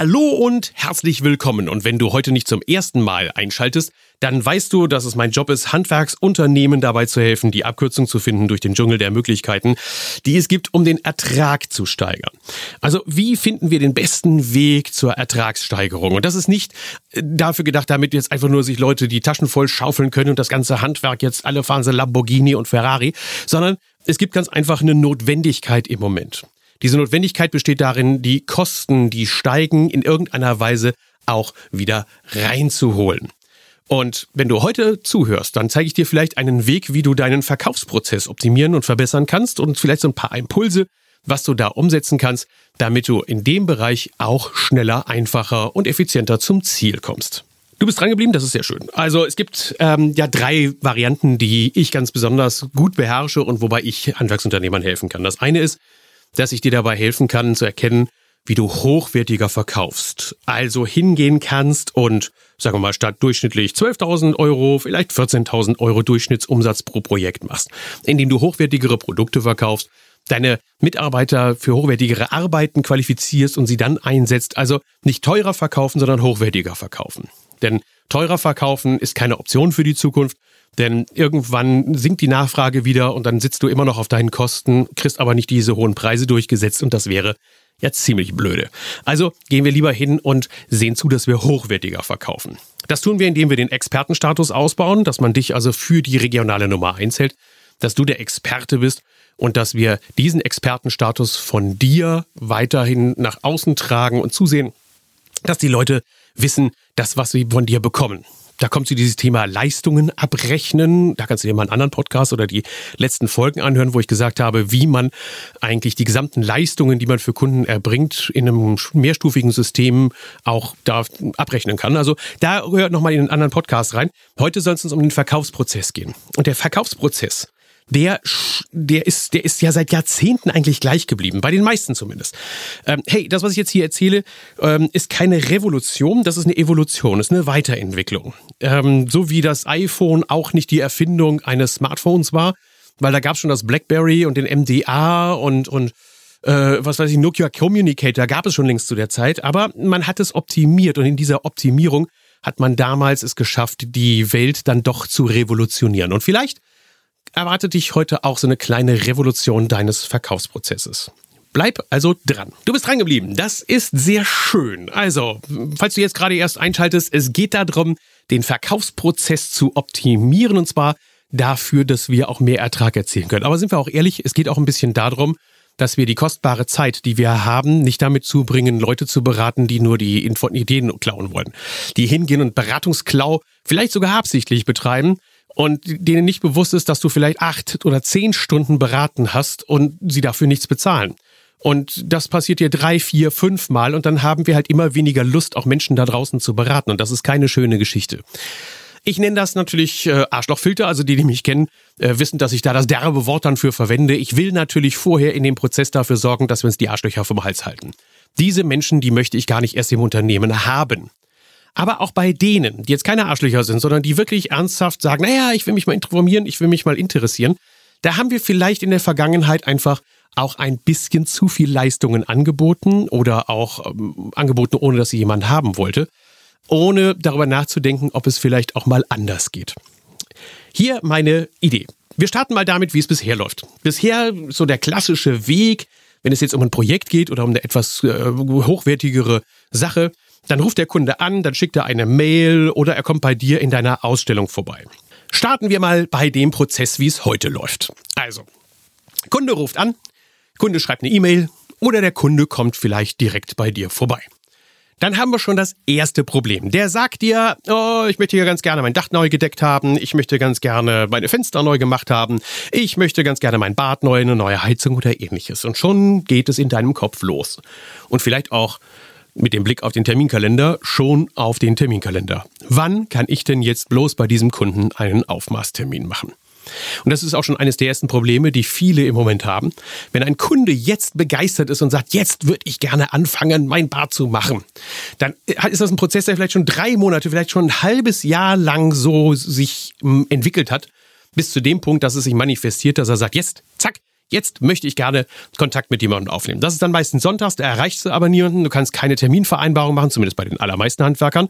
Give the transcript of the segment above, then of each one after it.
Hallo und herzlich willkommen. Und wenn du heute nicht zum ersten Mal einschaltest, dann weißt du, dass es mein Job ist, Handwerksunternehmen dabei zu helfen, die Abkürzung zu finden durch den Dschungel der Möglichkeiten, die es gibt, um den Ertrag zu steigern. Also wie finden wir den besten Weg zur Ertragssteigerung? Und das ist nicht äh, dafür gedacht, damit jetzt einfach nur sich Leute die Taschen voll schaufeln können und das ganze Handwerk jetzt alle fahren sie Lamborghini und Ferrari, sondern es gibt ganz einfach eine Notwendigkeit im Moment. Diese Notwendigkeit besteht darin, die Kosten, die steigen, in irgendeiner Weise auch wieder reinzuholen. Und wenn du heute zuhörst, dann zeige ich dir vielleicht einen Weg, wie du deinen Verkaufsprozess optimieren und verbessern kannst und vielleicht so ein paar Impulse, was du da umsetzen kannst, damit du in dem Bereich auch schneller, einfacher und effizienter zum Ziel kommst. Du bist dran geblieben, das ist sehr schön. Also es gibt ähm, ja drei Varianten, die ich ganz besonders gut beherrsche und wobei ich Handwerksunternehmern helfen kann. Das eine ist, dass ich dir dabei helfen kann zu erkennen, wie du hochwertiger verkaufst. Also hingehen kannst und, sagen wir mal, statt durchschnittlich 12.000 Euro, vielleicht 14.000 Euro Durchschnittsumsatz pro Projekt machst, indem du hochwertigere Produkte verkaufst, deine Mitarbeiter für hochwertigere Arbeiten qualifizierst und sie dann einsetzt. Also nicht teurer verkaufen, sondern hochwertiger verkaufen. Denn teurer verkaufen ist keine Option für die Zukunft, denn irgendwann sinkt die Nachfrage wieder und dann sitzt du immer noch auf deinen Kosten, kriegst aber nicht diese hohen Preise durchgesetzt und das wäre ja ziemlich blöde. Also gehen wir lieber hin und sehen zu, dass wir hochwertiger verkaufen. Das tun wir, indem wir den Expertenstatus ausbauen, dass man dich also für die regionale Nummer einzählt, dass du der Experte bist und dass wir diesen Expertenstatus von dir weiterhin nach außen tragen und zusehen, dass die Leute wissen, das, was sie von dir bekommen. Da kommt zu dieses Thema Leistungen abrechnen. Da kannst du dir mal einen anderen Podcast oder die letzten Folgen anhören, wo ich gesagt habe, wie man eigentlich die gesamten Leistungen, die man für Kunden erbringt, in einem mehrstufigen System auch da abrechnen kann. Also da hört nochmal in einen anderen Podcast rein. Heute soll es uns um den Verkaufsprozess gehen. Und der Verkaufsprozess, der, der, ist, der ist ja seit Jahrzehnten eigentlich gleich geblieben, bei den meisten zumindest. Ähm, hey, das, was ich jetzt hier erzähle, ähm, ist keine Revolution, das ist eine Evolution, ist eine Weiterentwicklung. Ähm, so wie das iPhone auch nicht die Erfindung eines Smartphones war, weil da gab es schon das BlackBerry und den MDA und, und äh, was weiß ich, Nokia Communicator gab es schon längst zu der Zeit, aber man hat es optimiert und in dieser Optimierung hat man damals es geschafft, die Welt dann doch zu revolutionieren. Und vielleicht erwartet dich heute auch so eine kleine Revolution deines Verkaufsprozesses. Bleib also dran. Du bist dran geblieben. Das ist sehr schön. Also, falls du jetzt gerade erst einschaltest, es geht darum, den Verkaufsprozess zu optimieren und zwar dafür, dass wir auch mehr Ertrag erzielen können. Aber sind wir auch ehrlich, es geht auch ein bisschen darum, dass wir die kostbare Zeit, die wir haben, nicht damit zubringen, Leute zu beraten, die nur die Ideen klauen wollen. Die hingehen und Beratungsklau vielleicht sogar absichtlich betreiben, und denen nicht bewusst ist, dass du vielleicht acht oder zehn Stunden beraten hast und sie dafür nichts bezahlen. Und das passiert dir drei, vier, fünf Mal und dann haben wir halt immer weniger Lust, auch Menschen da draußen zu beraten. Und das ist keine schöne Geschichte. Ich nenne das natürlich äh, Arschlochfilter, also die, die mich kennen, äh, wissen, dass ich da das derbe Wort dann für verwende. Ich will natürlich vorher in dem Prozess dafür sorgen, dass wir uns die Arschlöcher vom Hals halten. Diese Menschen, die möchte ich gar nicht erst im Unternehmen haben. Aber auch bei denen, die jetzt keine Arschlöcher sind, sondern die wirklich ernsthaft sagen, naja, ich will mich mal informieren, ich will mich mal interessieren, da haben wir vielleicht in der Vergangenheit einfach auch ein bisschen zu viel Leistungen angeboten oder auch ähm, angeboten, ohne dass sie jemand haben wollte, ohne darüber nachzudenken, ob es vielleicht auch mal anders geht. Hier meine Idee. Wir starten mal damit, wie es bisher läuft. Bisher so der klassische Weg, wenn es jetzt um ein Projekt geht oder um eine etwas äh, hochwertigere Sache, dann ruft der Kunde an, dann schickt er eine Mail oder er kommt bei dir in deiner Ausstellung vorbei. Starten wir mal bei dem Prozess, wie es heute läuft. Also, Kunde ruft an, Kunde schreibt eine E-Mail oder der Kunde kommt vielleicht direkt bei dir vorbei. Dann haben wir schon das erste Problem. Der sagt dir, oh, ich möchte hier ganz gerne mein Dach neu gedeckt haben, ich möchte ganz gerne meine Fenster neu gemacht haben, ich möchte ganz gerne mein Bad neu, eine neue Heizung oder ähnliches. Und schon geht es in deinem Kopf los. Und vielleicht auch mit dem Blick auf den Terminkalender schon auf den Terminkalender. Wann kann ich denn jetzt bloß bei diesem Kunden einen Aufmaßtermin machen? Und das ist auch schon eines der ersten Probleme, die viele im Moment haben. Wenn ein Kunde jetzt begeistert ist und sagt, jetzt würde ich gerne anfangen, mein Bad zu machen, dann ist das ein Prozess, der vielleicht schon drei Monate, vielleicht schon ein halbes Jahr lang so sich entwickelt hat, bis zu dem Punkt, dass es sich manifestiert, dass er sagt, jetzt, zack, Jetzt möchte ich gerne Kontakt mit jemandem aufnehmen. Das ist dann meistens sonntags, da erreichst du aber niemanden. Du kannst keine Terminvereinbarung machen, zumindest bei den allermeisten Handwerkern.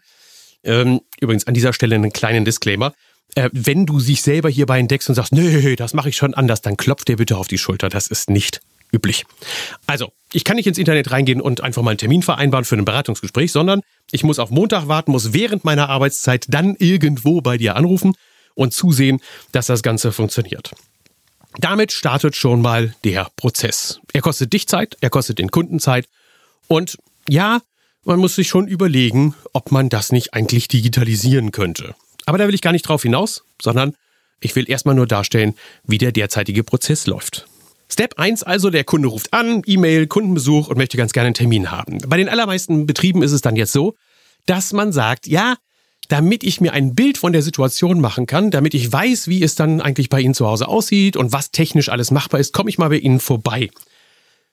Ähm, übrigens an dieser Stelle einen kleinen Disclaimer. Äh, wenn du sich selber hierbei entdeckst und sagst, nee, das mache ich schon anders, dann klopf dir bitte auf die Schulter. Das ist nicht üblich. Also, ich kann nicht ins Internet reingehen und einfach mal einen Termin vereinbaren für ein Beratungsgespräch, sondern ich muss auf Montag warten, muss während meiner Arbeitszeit dann irgendwo bei dir anrufen und zusehen, dass das Ganze funktioniert. Damit startet schon mal der Prozess. Er kostet dich Zeit, er kostet den Kunden Zeit und ja, man muss sich schon überlegen, ob man das nicht eigentlich digitalisieren könnte. Aber da will ich gar nicht drauf hinaus, sondern ich will erstmal nur darstellen, wie der derzeitige Prozess läuft. Step 1 also, der Kunde ruft an, E-Mail, Kundenbesuch und möchte ganz gerne einen Termin haben. Bei den allermeisten Betrieben ist es dann jetzt so, dass man sagt, ja, damit ich mir ein Bild von der Situation machen kann, damit ich weiß, wie es dann eigentlich bei Ihnen zu Hause aussieht und was technisch alles machbar ist, komme ich mal bei Ihnen vorbei.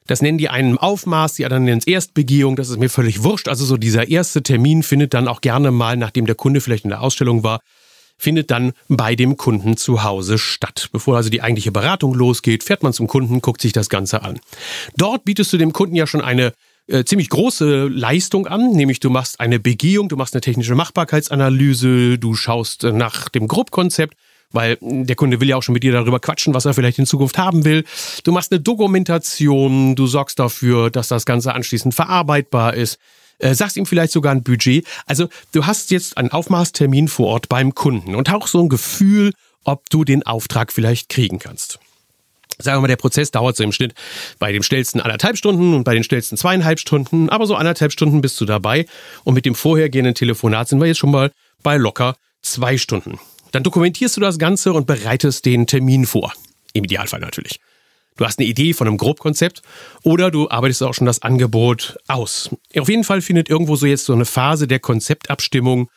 Das nennen die einen Aufmaß, die anderen nennen es Erstbegehung, das ist mir völlig wurscht. Also so dieser erste Termin findet dann auch gerne mal, nachdem der Kunde vielleicht in der Ausstellung war, findet dann bei dem Kunden zu Hause statt. Bevor also die eigentliche Beratung losgeht, fährt man zum Kunden, guckt sich das Ganze an. Dort bietest du dem Kunden ja schon eine äh, ziemlich große Leistung an, nämlich du machst eine Begehung, du machst eine technische Machbarkeitsanalyse, du schaust nach dem Grobkonzept, weil der Kunde will ja auch schon mit dir darüber quatschen, was er vielleicht in Zukunft haben will. Du machst eine Dokumentation, du sorgst dafür, dass das Ganze anschließend verarbeitbar ist. Äh, sagst ihm vielleicht sogar ein Budget. Also du hast jetzt einen Aufmaßtermin vor Ort beim Kunden und auch so ein Gefühl, ob du den Auftrag vielleicht kriegen kannst. Sagen wir mal, der Prozess dauert so im Schnitt bei dem schnellsten anderthalb Stunden und bei den schnellsten zweieinhalb Stunden, aber so anderthalb Stunden bist du dabei. Und mit dem vorhergehenden Telefonat sind wir jetzt schon mal bei locker zwei Stunden. Dann dokumentierst du das Ganze und bereitest den Termin vor. Im Idealfall natürlich. Du hast eine Idee von einem Grobkonzept oder du arbeitest auch schon das Angebot aus. Auf jeden Fall findet irgendwo so jetzt so eine Phase der Konzeptabstimmung,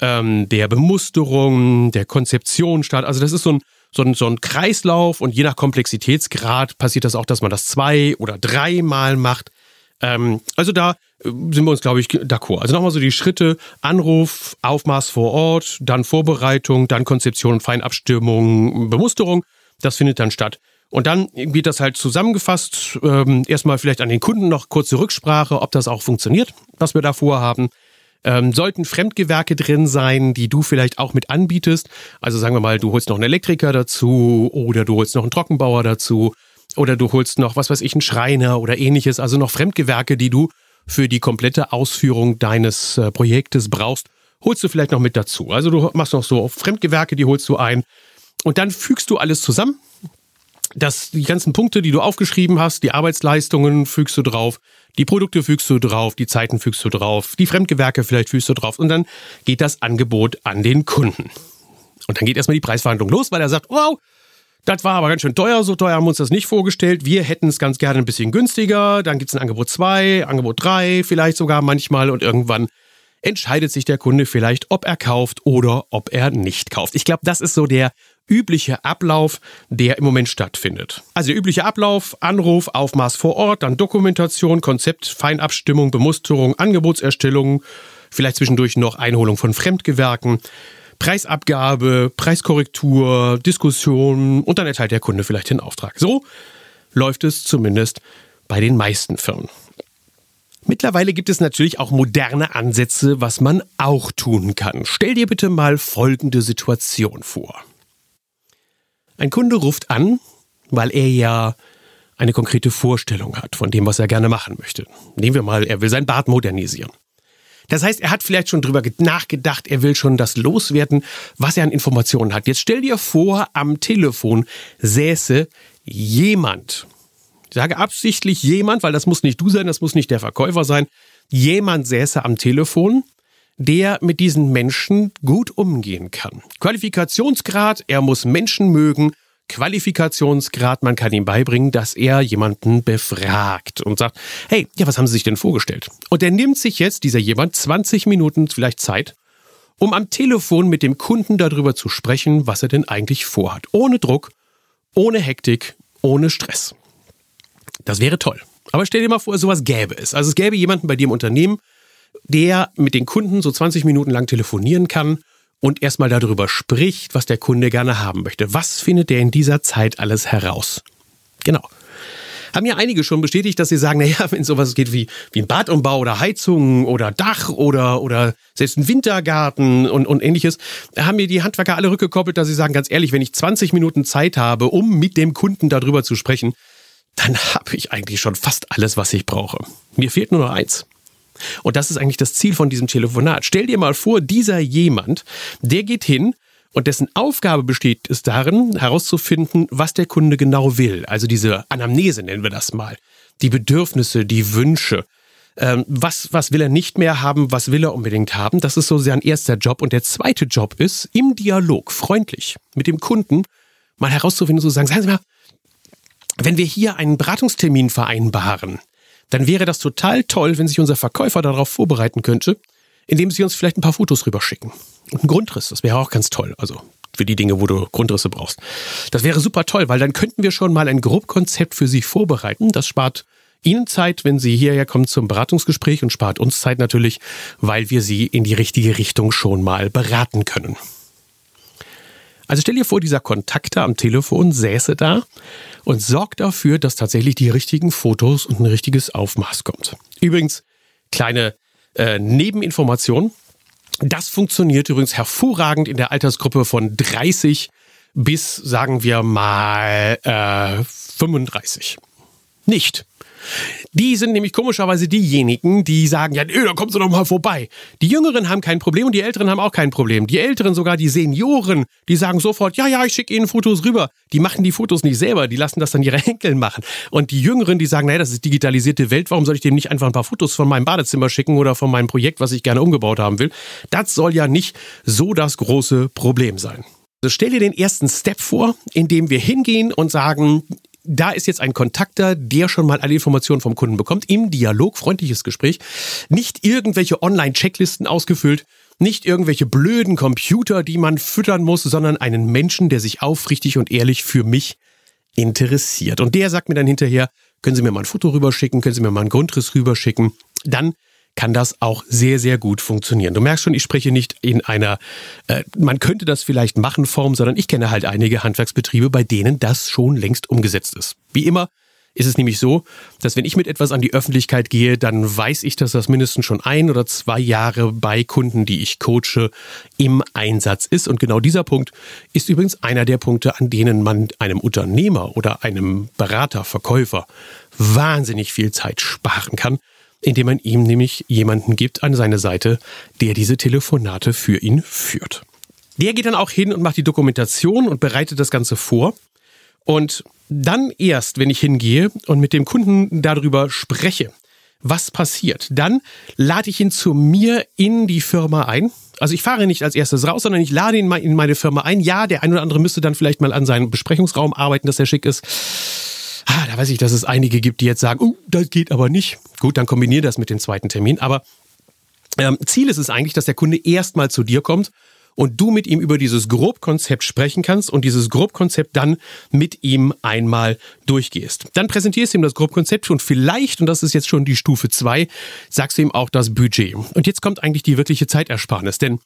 ähm, der Bemusterung, der Konzeption statt. Also das ist so ein so ein, so ein Kreislauf und je nach Komplexitätsgrad passiert das auch, dass man das zwei oder dreimal macht. Ähm, also da äh, sind wir uns, glaube ich, d'accord. Also nochmal so die Schritte, Anruf, Aufmaß vor Ort, dann Vorbereitung, dann Konzeption, Feinabstimmung, Bemusterung. Das findet dann statt. Und dann wird das halt zusammengefasst. Ähm, erstmal vielleicht an den Kunden noch kurze Rücksprache, ob das auch funktioniert, was wir da vorhaben. Ähm, sollten Fremdgewerke drin sein, die du vielleicht auch mit anbietest? Also sagen wir mal, du holst noch einen Elektriker dazu oder du holst noch einen Trockenbauer dazu oder du holst noch, was weiß ich, einen Schreiner oder ähnliches. Also noch Fremdgewerke, die du für die komplette Ausführung deines äh, Projektes brauchst, holst du vielleicht noch mit dazu. Also du machst noch so Fremdgewerke, die holst du ein und dann fügst du alles zusammen. Das, die ganzen Punkte, die du aufgeschrieben hast, die Arbeitsleistungen fügst du drauf, die Produkte fügst du drauf, die Zeiten fügst du drauf, die Fremdgewerke vielleicht fügst du drauf und dann geht das Angebot an den Kunden. Und dann geht erstmal die Preisverhandlung los, weil er sagt, wow, das war aber ganz schön teuer, so teuer haben wir uns das nicht vorgestellt. Wir hätten es ganz gerne ein bisschen günstiger. Dann gibt es ein Angebot 2, Angebot 3, vielleicht sogar manchmal und irgendwann entscheidet sich der Kunde vielleicht, ob er kauft oder ob er nicht kauft. Ich glaube, das ist so der übliche Ablauf, der im Moment stattfindet. Also der übliche Ablauf, Anruf, Aufmaß vor Ort, dann Dokumentation, Konzept, Feinabstimmung, Bemusterung, Angebotserstellung, vielleicht zwischendurch noch Einholung von Fremdgewerken, Preisabgabe, Preiskorrektur, Diskussion und dann erteilt der Kunde vielleicht den Auftrag. So läuft es zumindest bei den meisten Firmen. Mittlerweile gibt es natürlich auch moderne Ansätze, was man auch tun kann. Stell dir bitte mal folgende Situation vor. Ein Kunde ruft an, weil er ja eine konkrete Vorstellung hat von dem, was er gerne machen möchte. Nehmen wir mal, er will sein Bad modernisieren. Das heißt, er hat vielleicht schon drüber nachgedacht, er will schon das loswerden, was er an Informationen hat. Jetzt stell dir vor, am Telefon säße jemand. Ich sage absichtlich jemand, weil das muss nicht du sein, das muss nicht der Verkäufer sein. Jemand säße am Telefon der mit diesen Menschen gut umgehen kann. Qualifikationsgrad, er muss Menschen mögen. Qualifikationsgrad, man kann ihm beibringen, dass er jemanden befragt und sagt, hey, ja, was haben Sie sich denn vorgestellt? Und er nimmt sich jetzt, dieser jemand, 20 Minuten vielleicht Zeit, um am Telefon mit dem Kunden darüber zu sprechen, was er denn eigentlich vorhat. Ohne Druck, ohne Hektik, ohne Stress. Das wäre toll. Aber stell dir mal vor, sowas gäbe es. Also es gäbe jemanden bei dir im Unternehmen, der mit den Kunden so 20 Minuten lang telefonieren kann und erstmal darüber spricht, was der Kunde gerne haben möchte. Was findet der in dieser Zeit alles heraus? Genau. Haben ja einige schon bestätigt, dass sie sagen, naja, wenn sowas geht wie, wie ein Badumbau oder Heizung oder Dach oder, oder selbst ein Wintergarten und, und ähnliches, haben mir die Handwerker alle rückgekoppelt, dass sie sagen, ganz ehrlich, wenn ich 20 Minuten Zeit habe, um mit dem Kunden darüber zu sprechen, dann habe ich eigentlich schon fast alles, was ich brauche. Mir fehlt nur noch eins. Und das ist eigentlich das Ziel von diesem Telefonat. Stell dir mal vor, dieser jemand, der geht hin und dessen Aufgabe besteht es darin, herauszufinden, was der Kunde genau will. Also diese Anamnese nennen wir das mal. Die Bedürfnisse, die Wünsche. Ähm, was, was will er nicht mehr haben, was will er unbedingt haben? Das ist so sein erster Job. Und der zweite Job ist, im Dialog freundlich mit dem Kunden mal herauszufinden, zu sagen, sagen Sie mal, wenn wir hier einen Beratungstermin vereinbaren, dann wäre das total toll, wenn sich unser Verkäufer darauf vorbereiten könnte, indem sie uns vielleicht ein paar Fotos rüberschicken. Und ein Grundriss, das wäre auch ganz toll. Also für die Dinge, wo du Grundrisse brauchst. Das wäre super toll, weil dann könnten wir schon mal ein Grobkonzept für Sie vorbereiten. Das spart Ihnen Zeit, wenn Sie hierher kommen zum Beratungsgespräch und spart uns Zeit natürlich, weil wir Sie in die richtige Richtung schon mal beraten können. Also stell dir vor, dieser Kontakter am Telefon säße da und sorgt dafür, dass tatsächlich die richtigen Fotos und ein richtiges Aufmaß kommt. Übrigens, kleine äh, Nebeninformation. Das funktioniert übrigens hervorragend in der Altersgruppe von 30 bis, sagen wir mal, äh, 35. Nicht. Die sind nämlich komischerweise diejenigen, die sagen, ja, nö, da kommst du doch mal vorbei. Die Jüngeren haben kein Problem und die Älteren haben auch kein Problem. Die Älteren, sogar die Senioren, die sagen sofort, ja, ja, ich schicke Ihnen Fotos rüber. Die machen die Fotos nicht selber, die lassen das dann ihre Enkel machen. Und die Jüngeren, die sagen, naja, das ist digitalisierte Welt, warum soll ich dem nicht einfach ein paar Fotos von meinem Badezimmer schicken oder von meinem Projekt, was ich gerne umgebaut haben will? Das soll ja nicht so das große Problem sein. Also stell dir den ersten Step vor, in dem wir hingehen und sagen, da ist jetzt ein Kontakter, der schon mal alle Informationen vom Kunden bekommt, im Dialog, freundliches Gespräch, nicht irgendwelche Online-Checklisten ausgefüllt, nicht irgendwelche blöden Computer, die man füttern muss, sondern einen Menschen, der sich aufrichtig und ehrlich für mich interessiert. Und der sagt mir dann hinterher, können Sie mir mal ein Foto rüberschicken, können Sie mir mal einen Grundriss rüberschicken. Dann kann das auch sehr, sehr gut funktionieren. Du merkst schon, ich spreche nicht in einer, äh, man könnte das vielleicht machen Form, sondern ich kenne halt einige Handwerksbetriebe, bei denen das schon längst umgesetzt ist. Wie immer ist es nämlich so, dass wenn ich mit etwas an die Öffentlichkeit gehe, dann weiß ich, dass das mindestens schon ein oder zwei Jahre bei Kunden, die ich coache, im Einsatz ist. Und genau dieser Punkt ist übrigens einer der Punkte, an denen man einem Unternehmer oder einem Berater, Verkäufer wahnsinnig viel Zeit sparen kann, indem man ihm nämlich jemanden gibt an seine Seite, der diese Telefonate für ihn führt. Der geht dann auch hin und macht die Dokumentation und bereitet das Ganze vor. Und dann erst, wenn ich hingehe und mit dem Kunden darüber spreche, was passiert, dann lade ich ihn zu mir in die Firma ein. Also ich fahre nicht als erstes raus, sondern ich lade ihn mal in meine Firma ein. Ja, der ein oder andere müsste dann vielleicht mal an seinem Besprechungsraum arbeiten, dass er schick ist ah, da weiß ich, dass es einige gibt, die jetzt sagen, oh, das geht aber nicht. Gut, dann kombiniere das mit dem zweiten Termin. Aber ähm, Ziel ist es eigentlich, dass der Kunde erstmal zu dir kommt und du mit ihm über dieses Grobkonzept sprechen kannst und dieses Grobkonzept dann mit ihm einmal durchgehst. Dann präsentierst du ihm das Grobkonzept und vielleicht, und das ist jetzt schon die Stufe zwei, sagst du ihm auch das Budget. Und jetzt kommt eigentlich die wirkliche Zeitersparnis, denn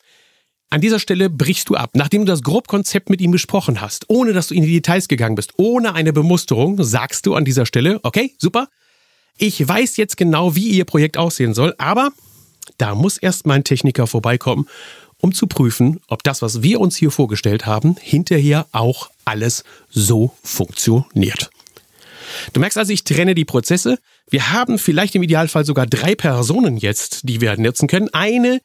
an dieser Stelle brichst du ab. Nachdem du das Grobkonzept mit ihm besprochen hast, ohne dass du in die Details gegangen bist, ohne eine Bemusterung, sagst du an dieser Stelle, okay, super, ich weiß jetzt genau, wie ihr Projekt aussehen soll, aber da muss erst mein Techniker vorbeikommen, um zu prüfen, ob das, was wir uns hier vorgestellt haben, hinterher auch alles so funktioniert. Du merkst also, ich trenne die Prozesse. Wir haben vielleicht im Idealfall sogar drei Personen jetzt, die wir nutzen können. Eine,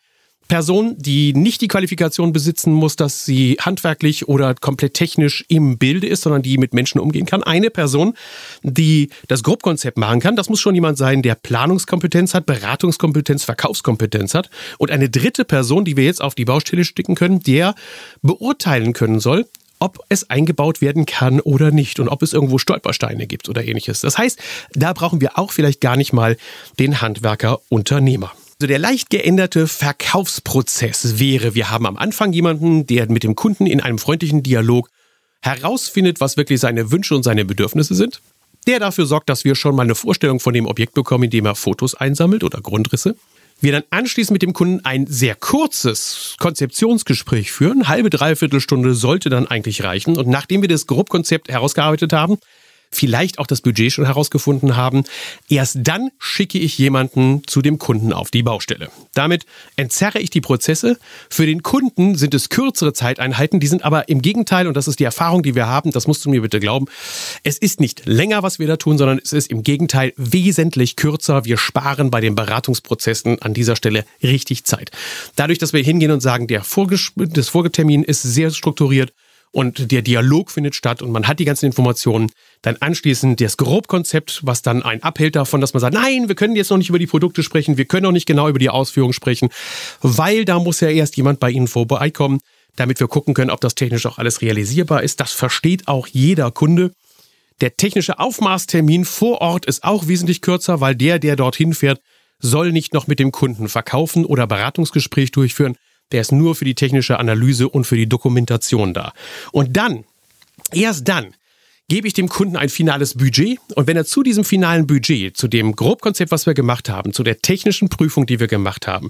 Person, die nicht die Qualifikation besitzen muss, dass sie handwerklich oder komplett technisch im Bilde ist, sondern die mit Menschen umgehen kann. Eine Person, die das Grobkonzept machen kann. Das muss schon jemand sein, der Planungskompetenz hat, Beratungskompetenz, Verkaufskompetenz hat. Und eine dritte Person, die wir jetzt auf die Baustelle sticken können, der beurteilen können soll, ob es eingebaut werden kann oder nicht und ob es irgendwo Stolpersteine gibt oder ähnliches. Das heißt, da brauchen wir auch vielleicht gar nicht mal den Handwerker Unternehmer. Also der leicht geänderte Verkaufsprozess wäre, wir haben am Anfang jemanden, der mit dem Kunden in einem freundlichen Dialog herausfindet, was wirklich seine Wünsche und seine Bedürfnisse sind. Der dafür sorgt, dass wir schon mal eine Vorstellung von dem Objekt bekommen, indem er Fotos einsammelt oder Grundrisse. Wir dann anschließend mit dem Kunden ein sehr kurzes Konzeptionsgespräch führen. Halbe, dreiviertel Stunde sollte dann eigentlich reichen. Und nachdem wir das Grobkonzept herausgearbeitet haben, vielleicht auch das Budget schon herausgefunden haben. Erst dann schicke ich jemanden zu dem Kunden auf die Baustelle. Damit entzerre ich die Prozesse. Für den Kunden sind es kürzere Zeiteinheiten, die sind aber im Gegenteil, und das ist die Erfahrung, die wir haben, das musst du mir bitte glauben, es ist nicht länger, was wir da tun, sondern es ist im Gegenteil wesentlich kürzer. Wir sparen bei den Beratungsprozessen an dieser Stelle richtig Zeit. Dadurch, dass wir hingehen und sagen, der Vorges das Vorgetermin ist sehr strukturiert, und der Dialog findet statt und man hat die ganzen Informationen. Dann anschließend das Grobkonzept, was dann ein abhält davon, dass man sagt, nein, wir können jetzt noch nicht über die Produkte sprechen, wir können noch nicht genau über die Ausführung sprechen, weil da muss ja erst jemand bei Ihnen vorbeikommen, damit wir gucken können, ob das technisch auch alles realisierbar ist. Das versteht auch jeder Kunde. Der technische Aufmaßtermin vor Ort ist auch wesentlich kürzer, weil der, der dorthin fährt, soll nicht noch mit dem Kunden verkaufen oder Beratungsgespräch durchführen, der ist nur für die technische Analyse und für die Dokumentation da. Und dann, erst dann, gebe ich dem Kunden ein finales Budget und wenn er zu diesem finalen Budget, zu dem Grobkonzept, was wir gemacht haben, zu der technischen Prüfung, die wir gemacht haben,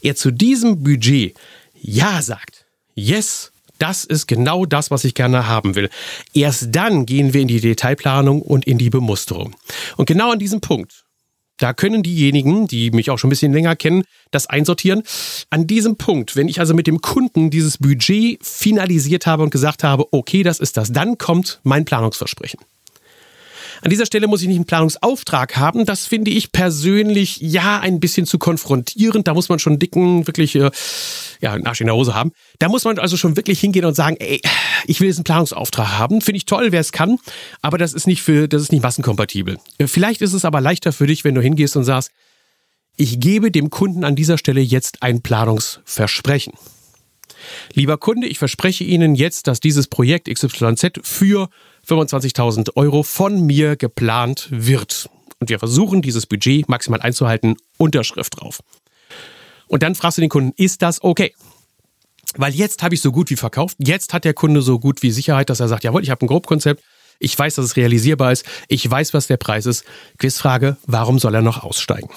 er zu diesem Budget Ja sagt, yes, das ist genau das, was ich gerne haben will. Erst dann gehen wir in die Detailplanung und in die Bemusterung. Und genau an diesem Punkt da können diejenigen, die mich auch schon ein bisschen länger kennen, das einsortieren. An diesem Punkt, wenn ich also mit dem Kunden dieses Budget finalisiert habe und gesagt habe, okay, das ist das, dann kommt mein Planungsversprechen. An dieser Stelle muss ich nicht einen Planungsauftrag haben. Das finde ich persönlich ja ein bisschen zu konfrontierend. Da muss man schon dicken, wirklich, äh, ja, einen Arsch in der Hose haben. Da muss man also schon wirklich hingehen und sagen, ey, ich will jetzt einen Planungsauftrag haben. Finde ich toll, wer es kann. Aber das ist nicht für, das ist nicht massenkompatibel. Äh, vielleicht ist es aber leichter für dich, wenn du hingehst und sagst, ich gebe dem Kunden an dieser Stelle jetzt ein Planungsversprechen. Lieber Kunde, ich verspreche Ihnen jetzt, dass dieses Projekt XYZ für 25.000 Euro von mir geplant wird. Und wir versuchen, dieses Budget maximal einzuhalten. Unterschrift drauf. Und dann fragst du den Kunden, ist das okay? Weil jetzt habe ich so gut wie verkauft. Jetzt hat der Kunde so gut wie Sicherheit, dass er sagt, jawohl, ich habe ein Grobkonzept. Ich weiß, dass es realisierbar ist. Ich weiß, was der Preis ist. Quizfrage, warum soll er noch aussteigen?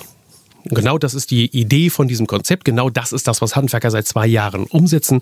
Genau das ist die Idee von diesem Konzept. Genau das ist das, was Handwerker seit zwei Jahren umsetzen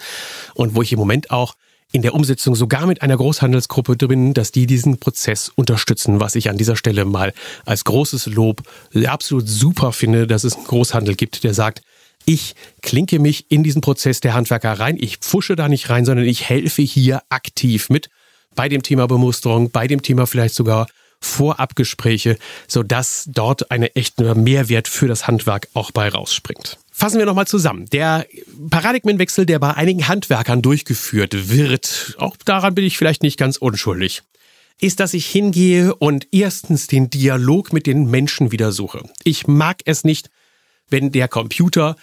und wo ich im Moment auch in der Umsetzung sogar mit einer Großhandelsgruppe drin, dass die diesen Prozess unterstützen, was ich an dieser Stelle mal als großes Lob absolut super finde, dass es einen Großhandel gibt, der sagt, ich klinke mich in diesen Prozess der Handwerker rein, ich pfusche da nicht rein, sondern ich helfe hier aktiv mit bei dem Thema Bemusterung, bei dem Thema vielleicht sogar Vorabgespräche, sodass dort eine echte Mehrwert für das Handwerk auch bei rausspringt. Fassen wir nochmal zusammen. Der Paradigmenwechsel, der bei einigen Handwerkern durchgeführt wird, auch daran bin ich vielleicht nicht ganz unschuldig, ist, dass ich hingehe und erstens den Dialog mit den Menschen wieder suche. Ich mag es nicht, wenn der Computer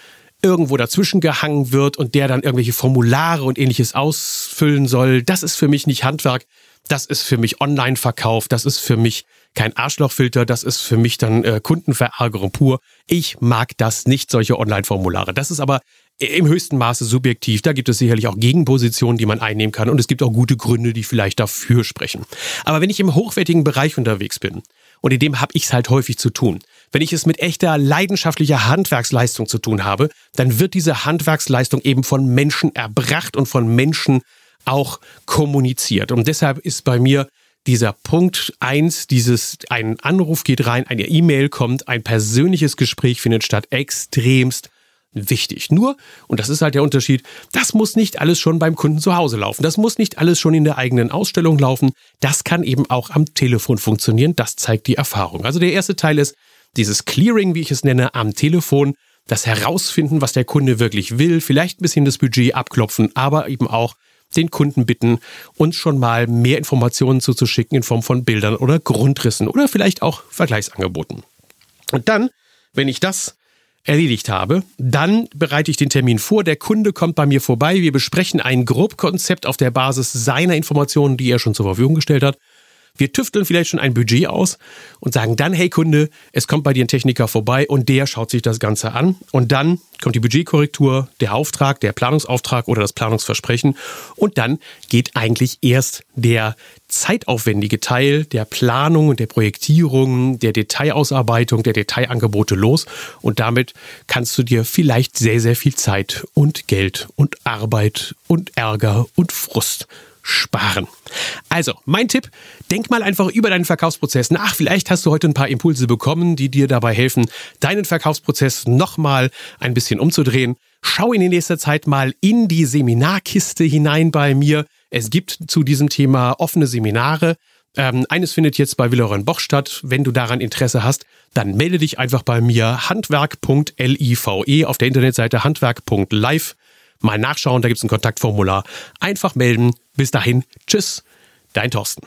irgendwo dazwischen gehangen wird und der dann irgendwelche Formulare und ähnliches ausfüllen soll. Das ist für mich nicht Handwerk. Das ist für mich Online-Verkauf. Das ist für mich kein Arschlochfilter, das ist für mich dann äh, Kundenverärgerung pur. Ich mag das nicht, solche Online-Formulare. Das ist aber im höchsten Maße subjektiv. Da gibt es sicherlich auch Gegenpositionen, die man einnehmen kann und es gibt auch gute Gründe, die vielleicht dafür sprechen. Aber wenn ich im hochwertigen Bereich unterwegs bin, und in dem habe ich es halt häufig zu tun. Wenn ich es mit echter leidenschaftlicher Handwerksleistung zu tun habe, dann wird diese Handwerksleistung eben von Menschen erbracht und von Menschen auch kommuniziert. Und deshalb ist bei mir dieser Punkt eins, dieses, ein Anruf geht rein, eine E-Mail kommt, ein persönliches Gespräch findet statt, extremst wichtig. Nur, und das ist halt der Unterschied, das muss nicht alles schon beim Kunden zu Hause laufen. Das muss nicht alles schon in der eigenen Ausstellung laufen. Das kann eben auch am Telefon funktionieren. Das zeigt die Erfahrung. Also der erste Teil ist dieses Clearing, wie ich es nenne, am Telefon. Das Herausfinden, was der Kunde wirklich will. Vielleicht ein bisschen das Budget abklopfen, aber eben auch den Kunden bitten, uns schon mal mehr Informationen zuzuschicken in Form von Bildern oder Grundrissen oder vielleicht auch Vergleichsangeboten. Und dann, wenn ich das erledigt habe, dann bereite ich den Termin vor. Der Kunde kommt bei mir vorbei. Wir besprechen ein Grobkonzept auf der Basis seiner Informationen, die er schon zur Verfügung gestellt hat. Wir tüfteln vielleicht schon ein Budget aus und sagen dann, hey Kunde, es kommt bei dir ein Techniker vorbei und der schaut sich das Ganze an. Und dann kommt die Budgetkorrektur, der Auftrag, der Planungsauftrag oder das Planungsversprechen. Und dann geht eigentlich erst der zeitaufwendige Teil der Planung und der Projektierung, der Detailausarbeitung, der Detailangebote los. Und damit kannst du dir vielleicht sehr, sehr viel Zeit und Geld und Arbeit und Ärger und Frust sparen. Also, mein Tipp, denk mal einfach über deinen Verkaufsprozess nach. Vielleicht hast du heute ein paar Impulse bekommen, die dir dabei helfen, deinen Verkaufsprozess nochmal ein bisschen umzudrehen. Schau in nächster Zeit mal in die Seminarkiste hinein bei mir. Es gibt zu diesem Thema offene Seminare. Ähm, eines findet jetzt bei Willeron Boch statt. Wenn du daran Interesse hast, dann melde dich einfach bei mir handwerk.live auf der Internetseite handwerk.live. Mal nachschauen, da gibt es ein Kontaktformular. Einfach melden. Bis dahin, tschüss, dein Thorsten.